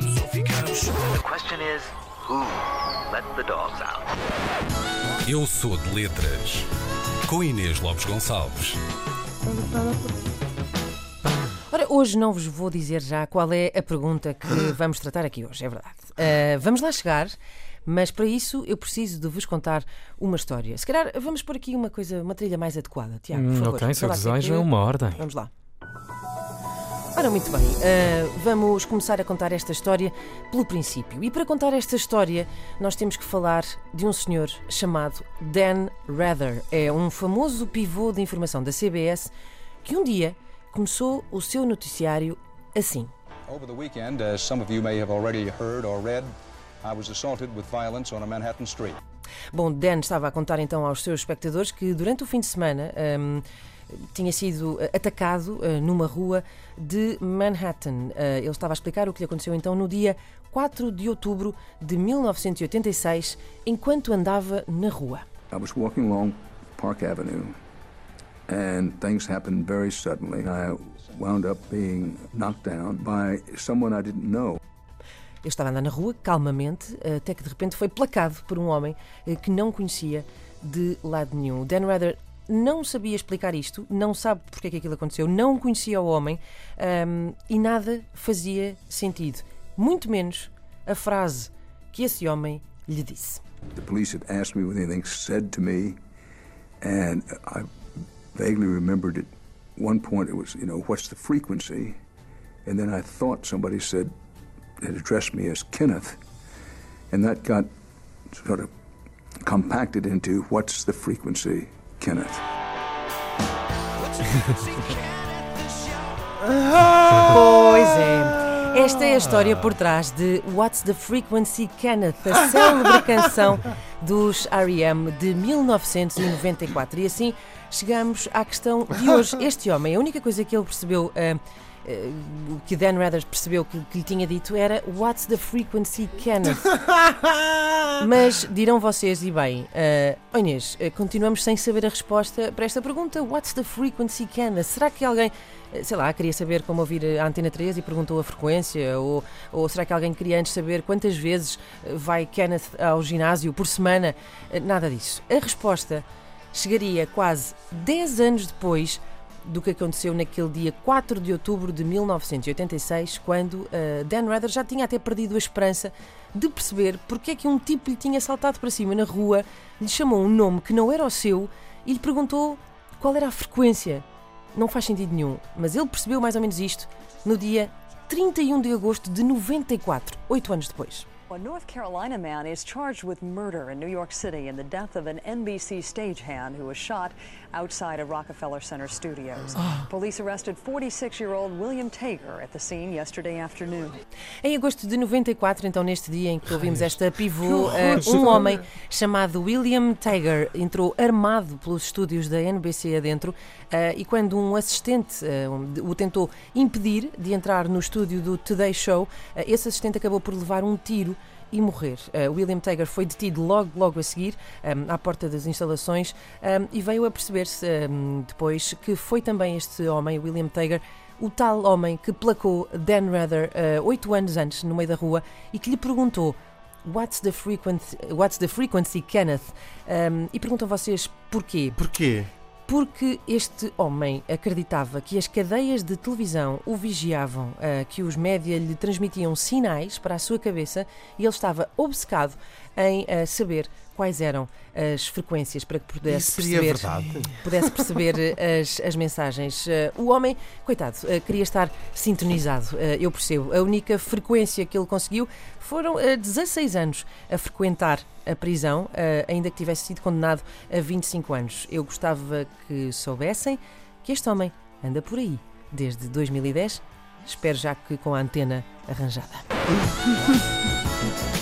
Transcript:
ou ficamos. The question is, who let the dogs out? Eu sou de letras. Com Inês Lopes Gonçalves. Ora, hoje não vos vou dizer já qual é a pergunta que vamos tratar aqui hoje, é verdade. Ah, vamos lá chegar, mas para isso eu preciso de vos contar uma história. Se calhar vamos pôr aqui uma coisa, uma trilha mais adequada, Tiago, por Hum, favor. ok, seu desejo é uma ordem. Vamos lá. Ora, muito bem, ah, vamos começar a contar esta história pelo princípio. E para contar esta história, nós temos que falar de um senhor chamado Dan Rather. É um famoso pivô de informação da CBS que um dia começou o seu noticiário assim. Over the weekend, as some of you may have already heard or read, I was assaulted with violence on a Manhattan street. Bom, Dan estava a contar então aos seus espectadores que durante o fim de semana hum, tinha sido eh, atacado eh, numa rua de Manhattan. Eh, ele estava a explicar o que lhe aconteceu então no dia 4 de outubro de 1986, enquanto andava na rua. I was walking along Park Avenue, and things happened very suddenly. I wound up being knocked down by someone I didn't know. Eu estava a andar na rua, calmamente, até que de repente foi placado por um homem que não conhecia de lado nenhum. Dan Rather não sabia explicar isto, não sabe porque é que aquilo aconteceu, não conhecia o homem ahm, e nada fazia sentido. Muito menos a frase que esse homem lhe disse. The police had asked me what anything said to me, and I vaguely remembered at one point it was, you know, what's the frequency? And then I thought somebody said, had addressed me as Kenneth, and that got sort of compacted into what's the frequency, Kenneth. Pois é. Esta é a história por trás de What's the Frequency Kenneth, a célebre canção dos R.E.M. de 1994. E assim chegamos à questão de hoje. Este homem, a única coisa que ele percebeu, ah, o que Dan Rather percebeu que, que lhe tinha dito era What's the Frequency Kenneth. Mas dirão vocês, e bem, uh, oh Inês, uh, continuamos sem saber a resposta para esta pergunta: What's the frequency Kenneth? Será que alguém, sei lá, queria saber como ouvir a Antena 3 e perguntou a frequência? Ou, ou será que alguém queria antes saber quantas vezes vai Kenneth ao ginásio por semana? Nada disso. A resposta chegaria quase 10 anos depois do que aconteceu naquele dia 4 de outubro de 1986, quando uh, Dan Rather já tinha até perdido a esperança de perceber porque é que um tipo lhe tinha saltado para cima na rua, lhe chamou um nome que não era o seu e lhe perguntou qual era a frequência. Não faz sentido nenhum, mas ele percebeu mais ou menos isto no dia 31 de agosto de 94, oito anos depois. A North Carolina man is charged with murder in New York City in the death of an NBC stagehand who was shot outside a Rockefeller Center studios. Police arrested 46 year old William Tager at the scene yesterday afternoon. Em agosto de 94, então neste dia em que ouvimos esta pivô, eh, um homem chamado William Tager entrou armado pelos estúdios da NBC adentro eh, e quando um assistente eh, o tentou impedir de entrar no estúdio do Today Show, esse assistente acabou por levar um tiro e morrer. Eh, William Tager foi detido logo, logo a seguir, um, à porta das instalações, um, e veio a perceber-se um, depois que foi também este homem, William Tager, o tal homem que placou Dan Rather uh, oito anos antes no meio da rua e que lhe perguntou What's the frequency, what's the frequency Kenneth? Um, e perguntam vocês porquê? Porquê? Porque este homem acreditava que as cadeias de televisão o vigiavam, ah, que os média lhe transmitiam sinais para a sua cabeça e ele estava obcecado em ah, saber quais eram as frequências para que pudesse Isso seria perceber, verdade? pudesse perceber eh, as, as mensagens. Ah, o homem, coitado, ah, queria estar sintonizado, eu percebo. A única frequência que ele conseguiu foram ah, 16 anos a frequentar a prisão, ainda que tivesse sido condenado a 25 anos. Eu gostava que soubessem que este homem anda por aí desde 2010. Espero já que com a antena arranjada.